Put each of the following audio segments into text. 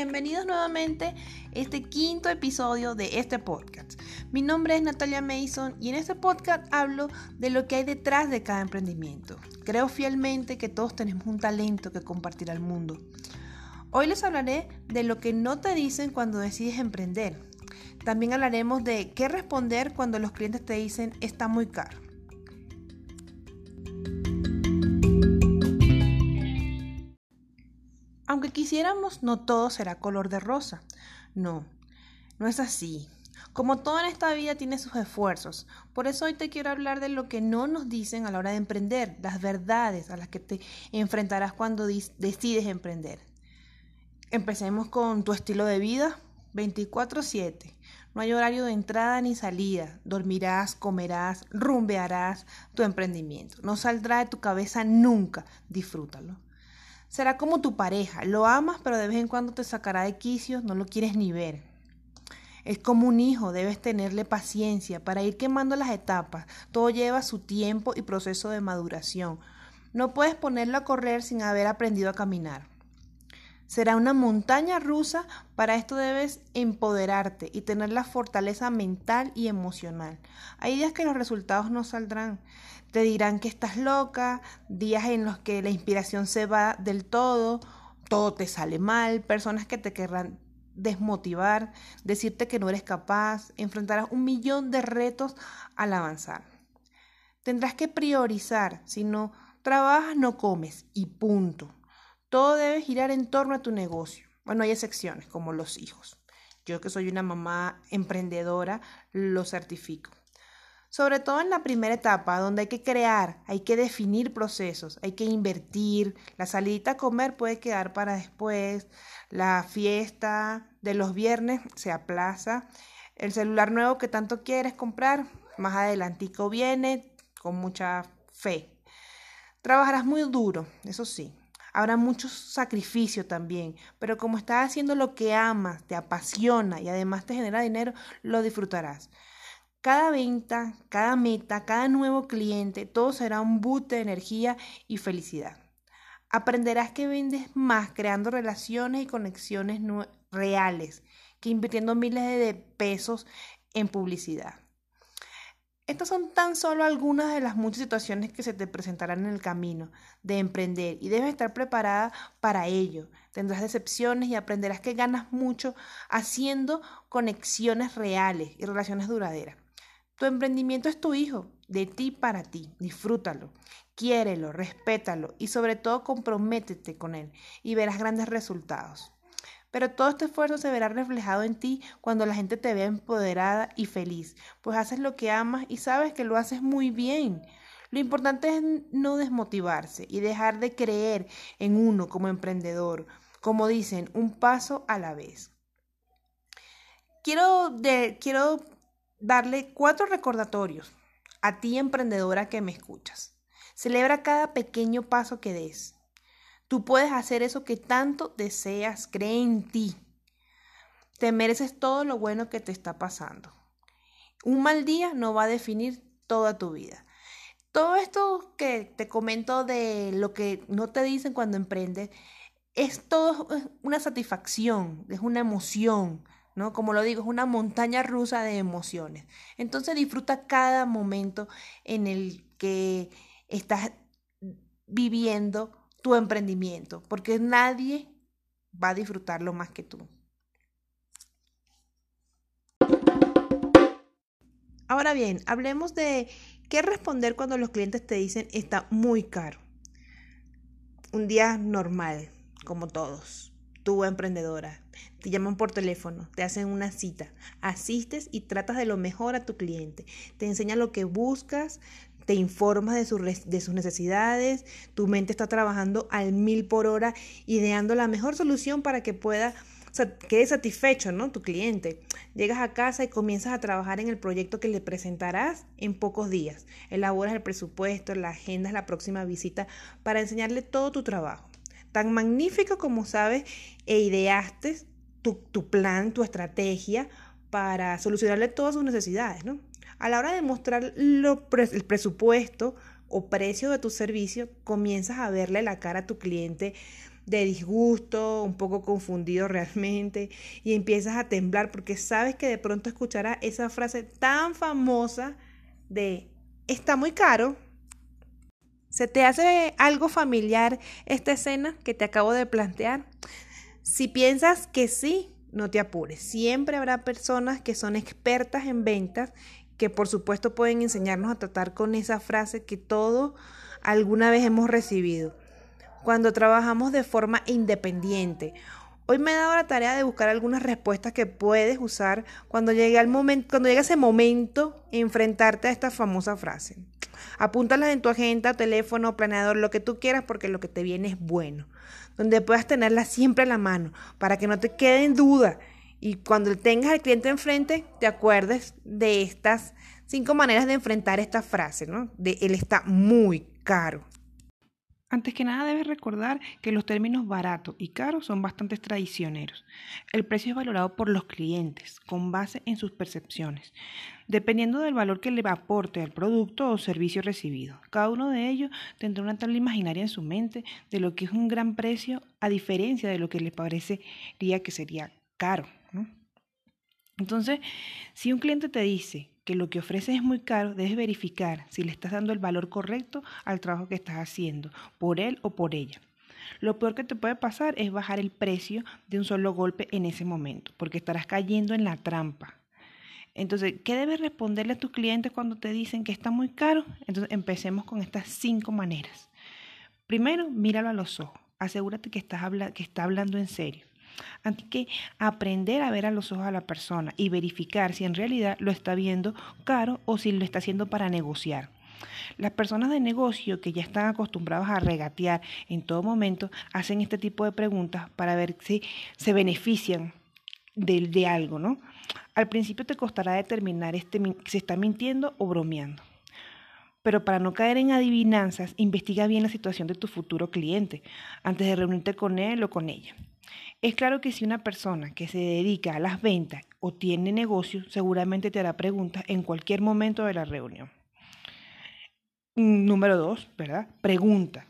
bienvenidos nuevamente a este quinto episodio de este podcast. Mi nombre es Natalia Mason y en este podcast hablo de lo que hay detrás de cada emprendimiento. Creo fielmente que todos tenemos un talento que compartir al mundo. Hoy les hablaré de lo que no te dicen cuando decides emprender. También hablaremos de qué responder cuando los clientes te dicen está muy caro. Quisiéramos, no todo será color de rosa. No, no es así. Como todo en esta vida tiene sus esfuerzos. Por eso hoy te quiero hablar de lo que no nos dicen a la hora de emprender, las verdades a las que te enfrentarás cuando decides emprender. Empecemos con tu estilo de vida 24/7. No hay horario de entrada ni salida. Dormirás, comerás, rumbearás tu emprendimiento. No saldrá de tu cabeza nunca. Disfrútalo. Será como tu pareja, lo amas pero de vez en cuando te sacará de quicios, no lo quieres ni ver. Es como un hijo, debes tenerle paciencia para ir quemando las etapas. Todo lleva su tiempo y proceso de maduración. No puedes ponerlo a correr sin haber aprendido a caminar. Será una montaña rusa, para esto debes empoderarte y tener la fortaleza mental y emocional. Hay días que los resultados no saldrán, te dirán que estás loca, días en los que la inspiración se va del todo, todo te sale mal, personas que te querrán desmotivar, decirte que no eres capaz, enfrentarás un millón de retos al avanzar. Tendrás que priorizar, si no trabajas no comes y punto. Todo debe girar en torno a tu negocio. Bueno, hay excepciones como los hijos. Yo que soy una mamá emprendedora, lo certifico. Sobre todo en la primera etapa, donde hay que crear, hay que definir procesos, hay que invertir. La salidita a comer puede quedar para después. La fiesta de los viernes se aplaza. El celular nuevo que tanto quieres comprar, más adelantico viene con mucha fe. Trabajarás muy duro, eso sí. Habrá mucho sacrificio también, pero como estás haciendo lo que amas, te apasiona y además te genera dinero, lo disfrutarás. Cada venta, cada meta, cada nuevo cliente, todo será un boot de energía y felicidad. Aprenderás que vendes más creando relaciones y conexiones reales que invirtiendo miles de pesos en publicidad. Estas son tan solo algunas de las muchas situaciones que se te presentarán en el camino de emprender y debes estar preparada para ello. Tendrás decepciones y aprenderás que ganas mucho haciendo conexiones reales y relaciones duraderas. Tu emprendimiento es tu hijo, de ti para ti. Disfrútalo, quiérelo, respétalo y sobre todo comprométete con él y verás grandes resultados. Pero todo este esfuerzo se verá reflejado en ti cuando la gente te vea empoderada y feliz, pues haces lo que amas y sabes que lo haces muy bien. Lo importante es no desmotivarse y dejar de creer en uno como emprendedor, como dicen, un paso a la vez. Quiero, quiero darle cuatro recordatorios a ti emprendedora que me escuchas. Celebra cada pequeño paso que des. Tú puedes hacer eso que tanto deseas, cree en ti. Te mereces todo lo bueno que te está pasando. Un mal día no va a definir toda tu vida. Todo esto que te comento de lo que no te dicen cuando emprendes es todo una satisfacción, es una emoción, ¿no? Como lo digo, es una montaña rusa de emociones. Entonces disfruta cada momento en el que estás viviendo tu emprendimiento, porque nadie va a disfrutarlo más que tú. Ahora bien, hablemos de qué responder cuando los clientes te dicen está muy caro. Un día normal, como todos. Tú, emprendedora, te llaman por teléfono, te hacen una cita, asistes y tratas de lo mejor a tu cliente, te enseñan lo que buscas, te informas de, de, sus necesidades, tu mente está trabajando al mil por hora, ideando la mejor solución para que pueda quede satisfecho, ¿no? Tu cliente. Llegas a casa y comienzas a trabajar en el proyecto que le presentarás en pocos días. Elaboras el presupuesto, la agenda la próxima visita para enseñarle todo tu trabajo. Tan magnífico como sabes e ideaste tu, plan, tu estrategia para solucionarle todas sus necesidades, ¿no? A la hora de mostrar el presupuesto o precio de tu servicio, comienzas a verle la cara a tu cliente de disgusto, un poco confundido realmente, y empiezas a temblar porque sabes que de pronto escucharás esa frase tan famosa de está muy caro. ¿Se te hace algo familiar esta escena que te acabo de plantear? Si piensas que sí, no te apures. Siempre habrá personas que son expertas en ventas que por supuesto pueden enseñarnos a tratar con esa frase que todo alguna vez hemos recibido cuando trabajamos de forma independiente. Hoy me he dado la tarea de buscar algunas respuestas que puedes usar cuando llegue, al momento, cuando llegue ese momento enfrentarte a esta famosa frase. Apúntalas en tu agenda, teléfono, planeador, lo que tú quieras, porque lo que te viene es bueno. Donde puedas tenerla siempre a la mano, para que no te quede en duda. Y cuando tengas al cliente enfrente, te acuerdes de estas cinco maneras de enfrentar esta frase, ¿no? De él está muy caro. Antes que nada debes recordar que los términos barato y caro son bastante traicioneros. El precio es valorado por los clientes con base en sus percepciones, dependiendo del valor que le aporte al producto o servicio recibido. Cada uno de ellos tendrá una tabla imaginaria en su mente de lo que es un gran precio a diferencia de lo que le parecería que sería caro. Entonces, si un cliente te dice que lo que ofreces es muy caro, debes verificar si le estás dando el valor correcto al trabajo que estás haciendo, por él o por ella. Lo peor que te puede pasar es bajar el precio de un solo golpe en ese momento, porque estarás cayendo en la trampa. Entonces, ¿qué debes responderle a tus clientes cuando te dicen que está muy caro? Entonces, empecemos con estas cinco maneras. Primero, míralo a los ojos. Asegúrate que, estás que está hablando en serio. Hay que aprender a ver a los ojos a la persona y verificar si en realidad lo está viendo caro o si lo está haciendo para negociar. Las personas de negocio que ya están acostumbradas a regatear en todo momento hacen este tipo de preguntas para ver si se benefician de, de algo, ¿no? Al principio te costará determinar este, si está mintiendo o bromeando. Pero para no caer en adivinanzas, investiga bien la situación de tu futuro cliente antes de reunirte con él o con ella. Es claro que si una persona que se dedica a las ventas o tiene negocio, seguramente te hará preguntas en cualquier momento de la reunión. Número dos, ¿verdad? Pregunta.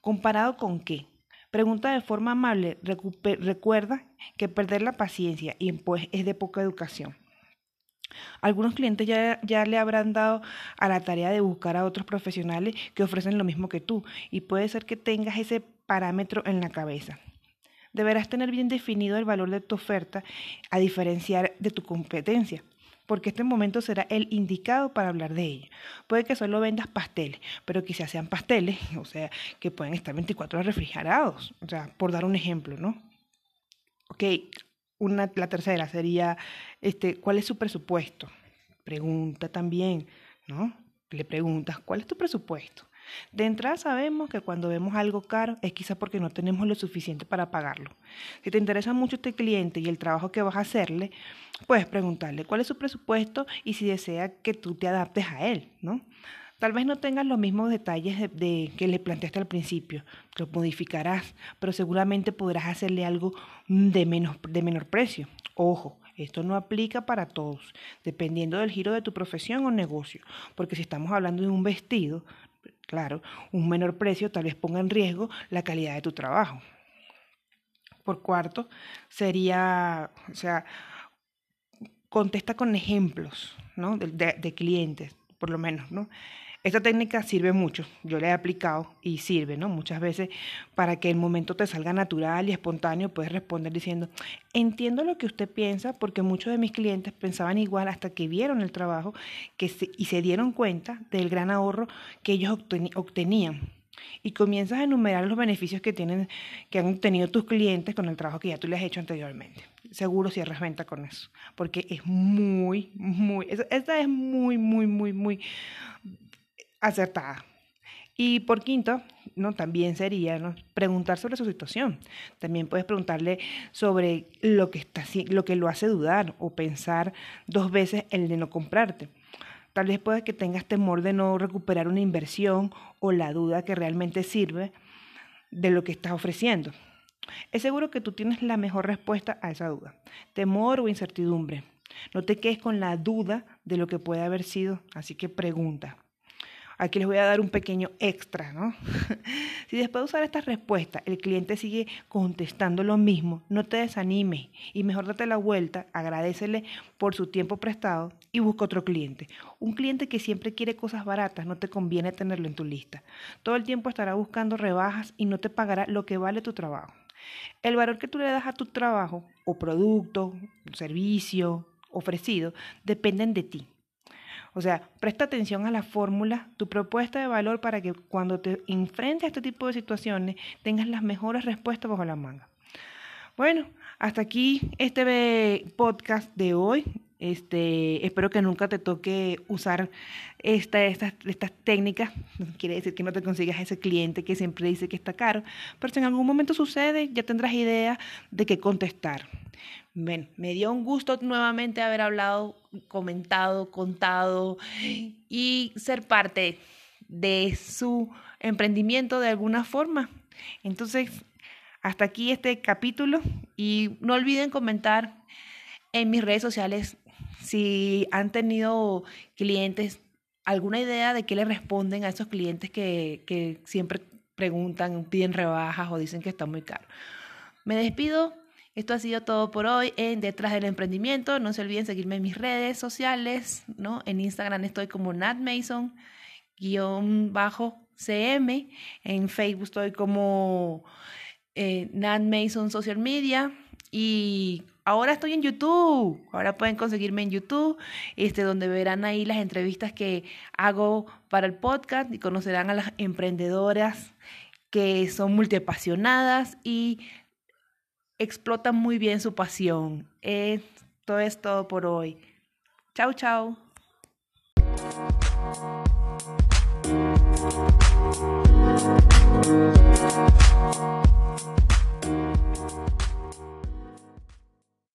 ¿Comparado con qué? Pregunta de forma amable. Recuerda que perder la paciencia y pues es de poca educación. Algunos clientes ya, ya, le habrán dado a la tarea de buscar a otros profesionales que ofrecen lo mismo que tú y puede ser que tengas ese parámetro en la cabeza. Deberás tener bien definido el valor de tu oferta a diferenciar de tu competencia porque este momento será el indicado para hablar de ella. Puede que solo vendas pasteles, pero quizás sean pasteles, o sea, que pueden estar 24 horas refrigerados, o sea, por dar un ejemplo, ¿no? Ok, una, la tercera sería, este, ¿cuál es su presupuesto? Pregunta también, ¿no? Le preguntas, ¿cuál es tu presupuesto? De entrada sabemos que cuando vemos algo caro es quizá porque no tenemos lo suficiente para pagarlo. Si te interesa mucho este cliente y el trabajo que vas a hacerle, puedes preguntarle cuál es su presupuesto y si desea que tú te adaptes a él, ¿no? Tal vez no tengas los mismos detalles de, que le planteaste al principio, lo modificarás, pero seguramente podrás hacerle algo de, menos, de menor precio. Ojo, esto no aplica para todos, dependiendo del giro de tu profesión o negocio, porque si estamos hablando de un vestido, Claro, un menor precio tal vez ponga en riesgo la calidad de tu trabajo. Por cuarto, sería, o sea, contesta con ejemplos ¿no? de, de clientes, por lo menos, ¿no? Esta técnica sirve mucho, yo la he aplicado y sirve, ¿no? Muchas veces para que el momento te salga natural y espontáneo, puedes responder diciendo, entiendo lo que usted piensa porque muchos de mis clientes pensaban igual hasta que vieron el trabajo que y se dieron cuenta del gran ahorro que ellos obtenían. Y comienzas a enumerar los beneficios que, tienen, que han obtenido tus clientes con el trabajo que ya tú les has hecho anteriormente. Seguro cierras venta con eso, porque es muy, muy, esta es muy, muy, muy, muy acertada. Y por quinto, ¿no? también sería ¿no? preguntar sobre su situación. También puedes preguntarle sobre lo que, está, lo que lo hace dudar o pensar dos veces el de no comprarte. Tal vez puede que tengas temor de no recuperar una inversión o la duda que realmente sirve de lo que estás ofreciendo. Es seguro que tú tienes la mejor respuesta a esa duda. Temor o incertidumbre. No te quedes con la duda de lo que puede haber sido, así que pregunta. Aquí les voy a dar un pequeño extra, ¿no? si después de usar esta respuesta el cliente sigue contestando lo mismo, no te desanimes y mejor date la vuelta, agradecele por su tiempo prestado y busca otro cliente. Un cliente que siempre quiere cosas baratas, no te conviene tenerlo en tu lista. Todo el tiempo estará buscando rebajas y no te pagará lo que vale tu trabajo. El valor que tú le das a tu trabajo o producto, servicio ofrecido dependen de ti. O sea, presta atención a la fórmula, tu propuesta de valor para que cuando te enfrentes a este tipo de situaciones tengas las mejores respuestas bajo la manga. Bueno, hasta aquí este podcast de hoy. Este, espero que nunca te toque usar esta, estas, estas técnicas. Quiere decir que no te consigas ese cliente que siempre dice que está caro, pero si en algún momento sucede, ya tendrás idea de qué contestar. Me dio un gusto nuevamente haber hablado, comentado, contado y ser parte de su emprendimiento de alguna forma. Entonces, hasta aquí este capítulo y no olviden comentar en mis redes sociales si han tenido clientes, alguna idea de qué le responden a esos clientes que, que siempre preguntan, piden rebajas o dicen que está muy caro. Me despido. Esto ha sido todo por hoy en Detrás del Emprendimiento. No se olviden seguirme en mis redes sociales, ¿no? En Instagram estoy como Nat Mason, guion bajo CM. En Facebook estoy como eh, Nat Mason Social Media. Y ahora estoy en YouTube. Ahora pueden conseguirme en YouTube, este, donde verán ahí las entrevistas que hago para el podcast y conocerán a las emprendedoras que son multiapasionadas y explota muy bien su pasión. Esto es todo por hoy. Chao, chao.